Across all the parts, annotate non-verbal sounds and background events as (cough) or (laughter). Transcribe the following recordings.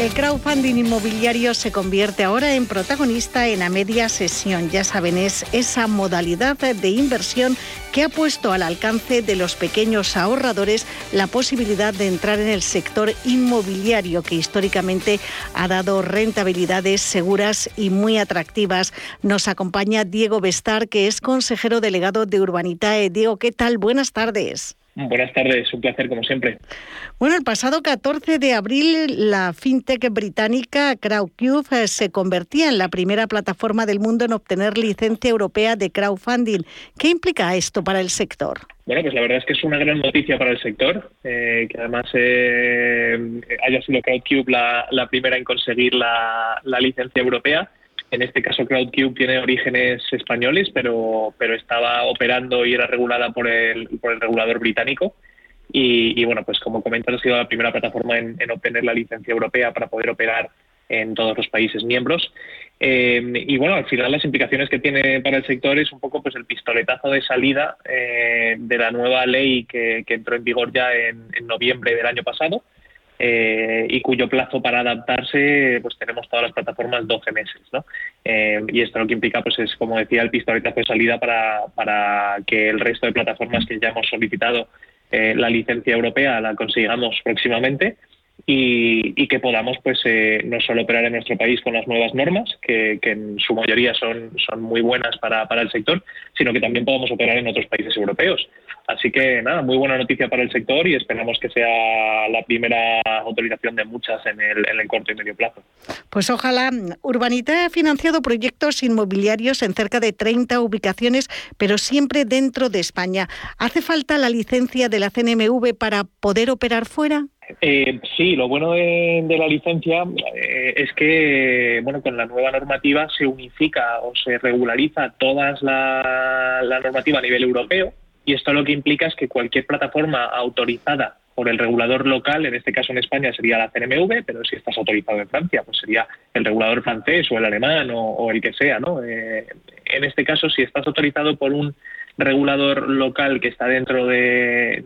El crowdfunding inmobiliario se convierte ahora en protagonista en la media sesión. Ya saben, es esa modalidad de inversión que ha puesto al alcance de los pequeños ahorradores la posibilidad de entrar en el sector inmobiliario que históricamente ha dado rentabilidades seguras y muy atractivas. Nos acompaña Diego Bestar, que es consejero delegado de Urbanitae. Diego, ¿qué tal? Buenas tardes. Buenas tardes, un placer como siempre. Bueno, el pasado 14 de abril la fintech británica Crowdcube eh, se convertía en la primera plataforma del mundo en obtener licencia europea de crowdfunding. ¿Qué implica esto para el sector? Bueno, pues la verdad es que es una gran noticia para el sector, eh, que además eh, haya sido Crowdcube la, la, primera en conseguir la, la licencia europea en este caso, CrowdCube tiene orígenes españoles, pero, pero estaba operando y era regulada por el, por el regulador británico. Y, bueno, pues como comentas, ha sido la primera plataforma en, obtener la licencia europea para poder operar en todos los países miembros. Eh, y bueno, al final las implicaciones que tiene para el sector es un poco pues el pistoletazo de salida eh, de la nueva ley que, entró en vigor ya en noviembre del año pasado, eh, y cuyo plazo para adaptarse pues tenemos todas las plataformas 12 meses. ¿no? Eh, y esto lo que implica pues es, como decía, el pistoletazo de salida para, para que el resto de plataformas que ya hemos solicitado eh, la licencia europea la consigamos próximamente y, que podamos pues no solo operar en nuestro país con las nuevas normas, que, en su mayoría son, son muy buenas para, para el sector, sino que también podamos operar en otros países europeos. Así que nada, muy buena noticia para el sector y esperamos que sea la primera autorización de muchas en el, en el corto y medio plazo. Pues ojalá. Urbanita ha financiado proyectos inmobiliarios en cerca de 30 ubicaciones, pero siempre dentro de España. ¿Hace falta la licencia de la CNMV para poder operar fuera? Eh, sí, lo bueno de, la licencia eh, es que, bueno, con la nueva normativa se unifica o se regulariza toda la, normativa a nivel europeo y esto lo que implica es que cualquier plataforma autorizada por el regulador local, en este caso en España sería la CNMV, pero si estás autorizado en Francia, pues sería el regulador francés o el alemán o, el que sea, ¿no? Eh, en este caso, si estás autorizado por un regulador local que está dentro de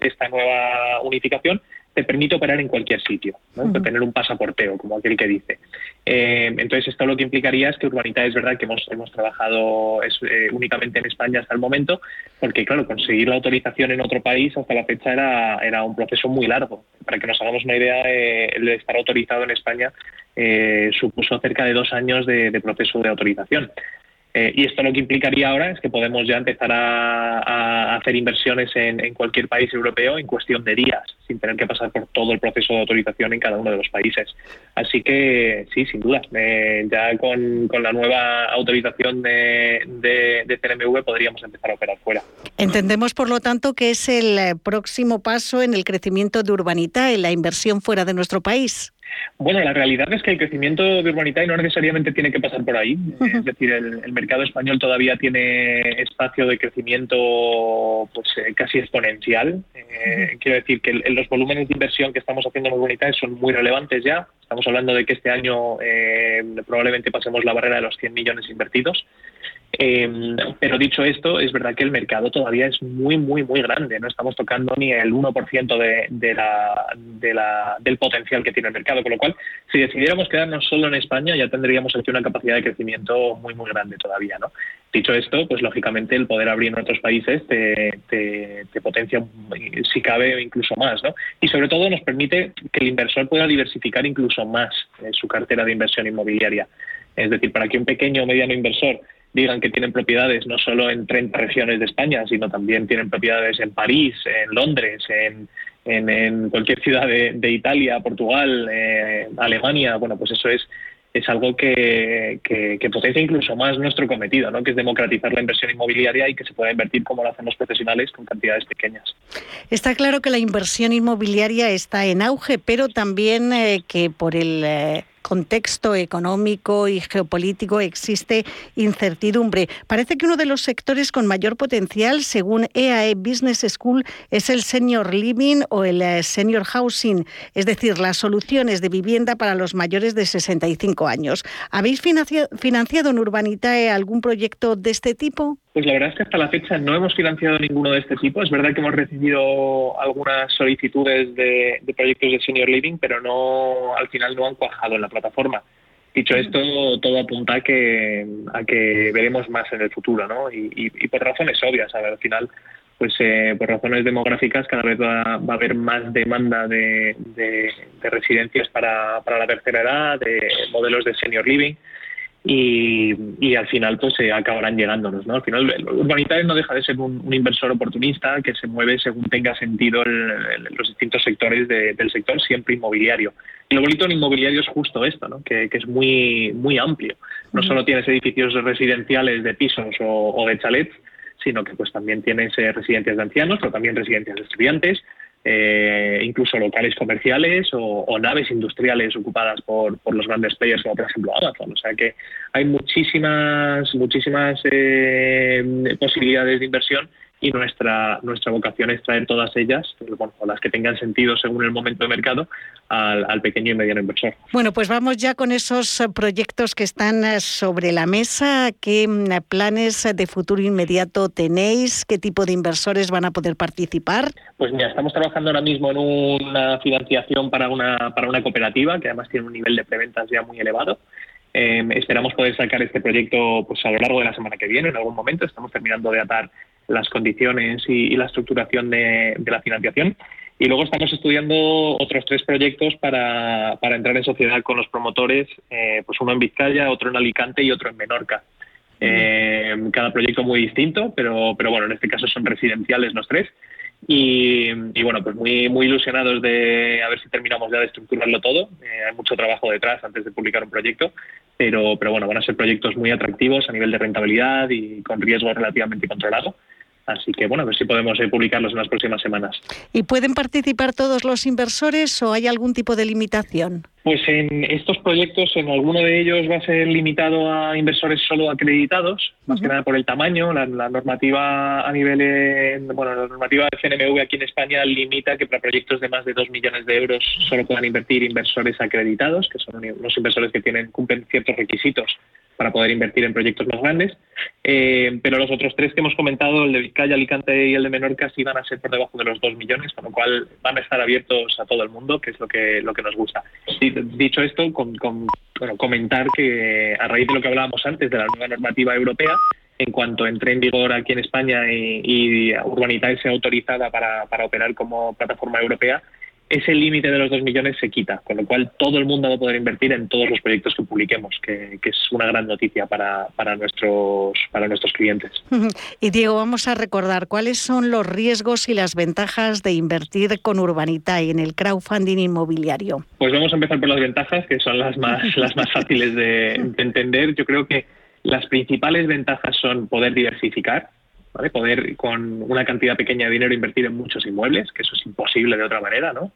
esta nueva unificación, te permite operar en cualquier sitio, tener un pasaporteo, como aquel que dice. Eh, entonces, esto lo que implicaría es que Urbanita es verdad que hemos, hemos trabajado eh, únicamente en España hasta el momento, porque, claro, conseguir la autorización en otro país hasta la fecha era, era un proceso muy largo. Para que nos hagamos una idea, eh, el de estar autorizado en España supuso cerca de dos años de proceso de autorización. Eh, y esto lo que implicaría ahora es que podemos ya empezar a, hacer inversiones en, cualquier país europeo en cuestión de días, sin tener que pasar por todo el proceso de autorización en cada uno de los países. Así que sí, sin duda, eh, ya con, la nueva autorización de, de, CNMV podríamos empezar a operar fuera. Entendemos, por lo tanto, que es el eh, próximo paso en el crecimiento de Urbanita, en la inversión fuera de nuestro país. Bueno, la realidad es que el crecimiento de Urbanitae no necesariamente tiene que pasar por ahí. Es decir, el, mercado español todavía tiene espacio de crecimiento pues eh, casi exponencial. Eh, quiero decir que los volúmenes de inversión que estamos haciendo en Urbanitae son muy relevantes ya. Estamos hablando de que este año eh, probablemente pasemos la barrera de los 100 millones invertidos. Em, pero dicho esto, es verdad que el mercado todavía es muy, muy, muy grande. No estamos tocando ni el 1% de, de la, de la, del potencial que tiene el mercado. Con lo cual, si decidiéramos quedarnos solo en España, ya tendríamos aquí una capacidad de crecimiento muy, muy grande todavía. ¿no? Dicho esto, pues lógicamente el poder abrir en otros países te, te, potencia, si cabe, incluso más. ¿no? Y sobre todo nos permite que el inversor pueda diversificar incluso más eh, su cartera de inversión inmobiliaria. Es decir, para que un pequeño o mediano inversor digan que tienen propiedades no solo en 30 regiones de España, sino también tienen propiedades en París, en Londres, en, en, cualquier ciudad de, Italia, Portugal, eh, Alemania. Bueno, pues eso es es algo que, potencia incluso más nuestro cometido, ¿no? que es democratizar la inversión inmobiliaria y que se pueda invertir como lo hacen los profesionales con cantidades pequeñas. Está claro que la inversión inmobiliaria está en auge, pero también eh, que por el eh, contexto económico y geopolítico existe incertidumbre. Parece que uno de los sectores con mayor potencial, según EAE e Business School, es el senior living o el eh, senior housing, es decir, las soluciones de vivienda para los mayores de 65 años. ¿Habéis financiado en Urbanitae algún proyecto de este tipo? Pues la verdad es que hasta la fecha no hemos financiado ninguno de este tipo. Es verdad que hemos recibido algunas solicitudes de, proyectos de senior living, pero no al final no han cuajado en la plataforma. Dicho esto, todo apunta a que, a que veremos más en el futuro, ¿no? Y, por razones obvias, a ver, al final, pues eh, por razones demográficas cada vez va, a haber más demanda de, de, residencias para, para la tercera edad, de modelos de senior living y, al final pues se acabarán llegándonos. ¿no? Al final Urbanitae no deja de ser un, inversor oportunista que se mueve según tenga sentido los distintos sectores del sector, siempre inmobiliario. Y lo bonito en inmobiliario es justo esto, ¿no? que, es muy, muy amplio. No solo tienes edificios residenciales de pisos o, de chalets, sino que pues también tienes eh, residencias de ancianos, pero también residencias de estudiantes, eh, incluso locales comerciales o, naves industriales ocupadas por, por, los grandes players como por ejemplo Amazon. O sea que hay muchísimas, muchísimas eh, posibilidades de inversión y nuestra, nuestra vocación es traer todas ellas, bueno, las que tengan sentido según el momento de mercado, al, pequeño y mediano inversor. Bueno, pues vamos ya con esos eh, proyectos que están eh, sobre la mesa. ¿Qué mm, planes de futuro inmediato tenéis? ¿Qué tipo de inversores van a poder participar? Pues mira, estamos trabajando ahora mismo en una financiación para una, para una cooperativa que además tiene un nivel de preventas ya muy elevado. Em, esperamos poder sacar este proyecto pues a lo largo de la semana que viene, en algún momento. Estamos terminando de atar las condiciones y, la estructuración de, la financiación. Y luego estamos estudiando otros tres proyectos para, entrar en sociedad con los promotores, eh, pues uno en Vizcaya, otro en Alicante y otro en Menorca. Eh, cada proyecto muy distinto, pero, pero bueno, en este caso son residenciales los tres. Y, bueno, pues muy, muy ilusionados de a ver si terminamos ya de estructurarlo todo. Eh, hay mucho trabajo detrás antes de publicar un proyecto, pero, pero bueno, van a ser proyectos muy atractivos a nivel de rentabilidad y con riesgo relativamente controlado. Así que bueno, a ver si podemos eh, publicarlos en las próximas semanas. ¿Y pueden participar todos los inversores o hay algún tipo de limitación? Pues en estos proyectos, en alguno de ellos va a ser limitado a inversores solo acreditados, más que nada por el tamaño. La, normativa a nivel, bueno, la normativa de CNMV aquí en España limita que para proyectos de más de 2 millones de euros solo puedan invertir inversores acreditados, que son unos inversores que tienen cumplen ciertos requisitos para poder invertir en proyectos más grandes. Eh, pero los otros tres que hemos comentado, el de Vizcaya, Alicante y el de Menorca, sí van a ser por debajo de los dos millones, con lo cual van a estar abiertos a todo el mundo, que es lo que, lo que nos gusta. dicho esto, con, comentar que a raíz de lo que hablábamos antes de la nueva normativa europea, en cuanto entre en vigor aquí en España y, y sea autorizada para, para operar como plataforma europea, ese límite de los 2 millones se quita, con lo cual todo el mundo va a poder invertir en todos los proyectos que publiquemos, que, es una gran noticia para, para, nuestros, para nuestros clientes. (laughs) Y Diego, vamos a recordar cuáles son los riesgos y las ventajas de invertir con Urbanitae en el crowdfunding inmobiliario. Pues vamos a empezar por las ventajas, que son las más, (laughs) las más fáciles de, de entender. Yo creo que las principales ventajas son poder diversificar, Poder con una cantidad pequeña de dinero invertir en muchos inmuebles, que eso es imposible de otra manera, ¿no?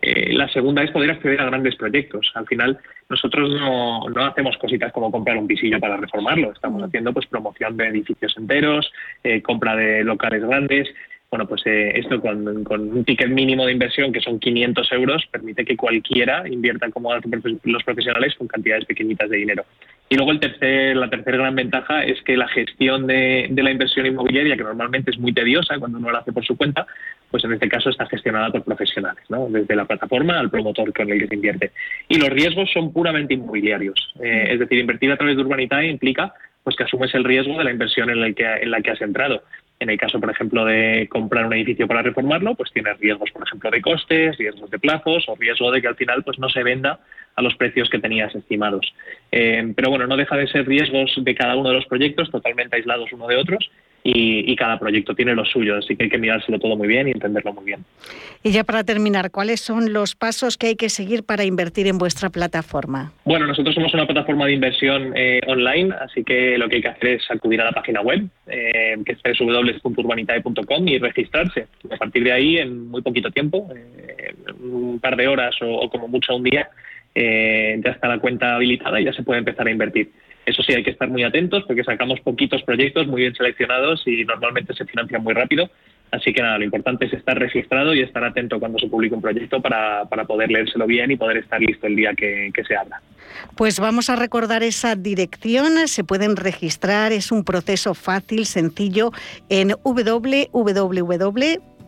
Eh, la segunda es poder acceder a grandes proyectos. Al final, nosotros no, no, hacemos cositas como comprar un pisillo para reformarlo. Estamos haciendo pues promoción de edificios enteros, eh, compra de locales grandes. Bueno, pues eh, esto con, con, un ticket mínimo de inversión que son 500 euros permite que cualquiera invierta como los profesionales con cantidades pequeñitas de dinero. Y luego el tercer, la tercera gran ventaja es que la gestión de, la inversión inmobiliaria, que normalmente es muy tediosa cuando uno la hace por su cuenta, pues en este caso está gestionada por profesionales, ¿no? desde la plataforma al promotor con el que se invierte. Y los riesgos son puramente inmobiliarios. Eh, es decir, invertir a través de Urbanitae implica pues que asumes el riesgo de la inversión en la que, en la que has entrado. En el caso, por ejemplo, de comprar un edificio para reformarlo, pues tienes riesgos, por ejemplo, de costes, riesgos de plazos o riesgo de que al final pues no se venda a los precios que tenías estimados. Eh, pero bueno, no deja de ser riesgos de cada uno de los proyectos totalmente aislados uno de otros y, cada proyecto tiene lo suyo, así que hay que mirárselo todo muy bien y entenderlo muy bien. Y ya para terminar, ¿cuáles son los pasos que hay que seguir para invertir en vuestra plataforma? Bueno, nosotros somos una plataforma de inversión eh, online, así que lo que hay que hacer es acudir a la página web, eh, que es www.urbanitae.com y registrarse. A partir de ahí, en muy poquito tiempo, un par de horas o como mucho un día, eh, ya está la cuenta habilitada y ya se puede empezar a invertir. Eso sí, hay que estar muy atentos porque sacamos poquitos proyectos muy bien seleccionados y normalmente se financian muy rápido. Así que nada, lo importante es estar registrado y estar atento cuando se publique un proyecto para, poder leérselo bien y poder estar listo el día que, que se abra. Pues vamos a recordar esa dirección, se pueden registrar, es un proceso fácil, sencillo en www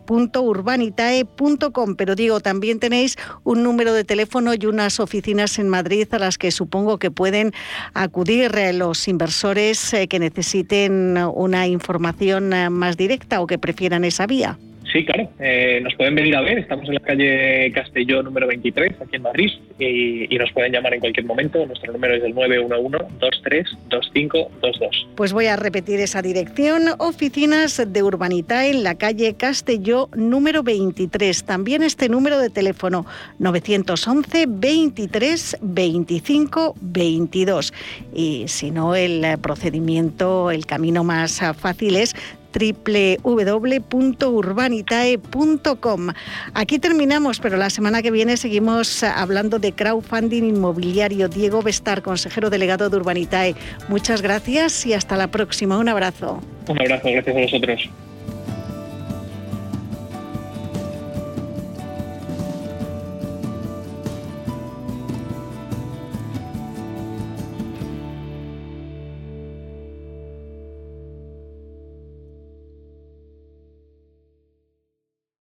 urbanitae.com. Pero digo, también tenéis un número de teléfono y unas oficinas en Madrid a las que supongo que pueden acudir eh, los inversores eh, que necesiten una información eh, más directa o que prefieran esa vía. Sí, claro. Eh, nos pueden venir a ver. Estamos en la calle Castelló número 23, aquí en Madrid, y, nos pueden llamar en cualquier momento. Nuestro número es el 911-232522. Pues voy a repetir esa dirección. Oficinas de Urbanita en la calle Castelló número 23. También este número de teléfono 911 23 25 22. Y si no, el procedimiento, el camino más fácil es www.urbanitae.com. Aquí terminamos, pero la semana que viene seguimos hablando de crowdfunding inmobiliario. Diego Bestar, consejero delegado de Urbanitae. Muchas gracias y hasta la próxima. Un abrazo. Un abrazo, gracias a vosotros.